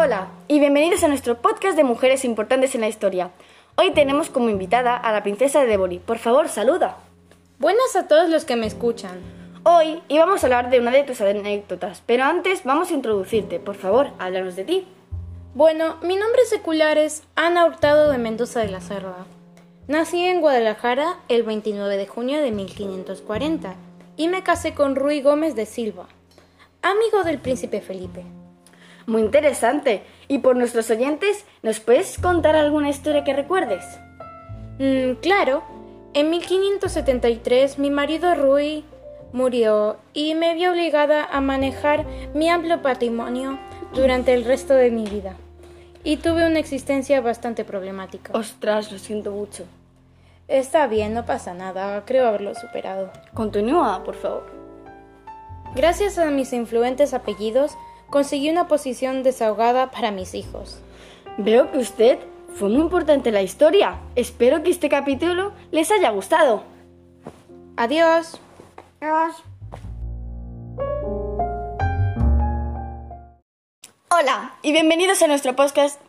Hola y bienvenidos a nuestro podcast de mujeres importantes en la historia. Hoy tenemos como invitada a la princesa de Devori. Por favor, saluda. Buenas a todos los que me escuchan. Hoy íbamos a hablar de una de tus anécdotas, pero antes vamos a introducirte. Por favor, háblanos de ti. Bueno, mi nombre secular es Ana Hurtado de Mendoza de la Cerda. Nací en Guadalajara el 29 de junio de 1540 y me casé con Rui Gómez de Silva, amigo del príncipe Felipe. Muy interesante. Y por nuestros oyentes, ¿nos puedes contar alguna historia que recuerdes? Mm, claro, en 1573 mi marido Rui murió y me vi obligada a manejar mi amplio patrimonio durante el resto de mi vida. Y tuve una existencia bastante problemática. Ostras, lo siento mucho. Está bien, no pasa nada, creo haberlo superado. Continúa, por favor. Gracias a mis influentes apellidos, conseguí una posición desahogada para mis hijos. Veo que usted fue muy importante en la historia. Espero que este capítulo les haya gustado. Adiós. Hola y bienvenidos a nuestro podcast.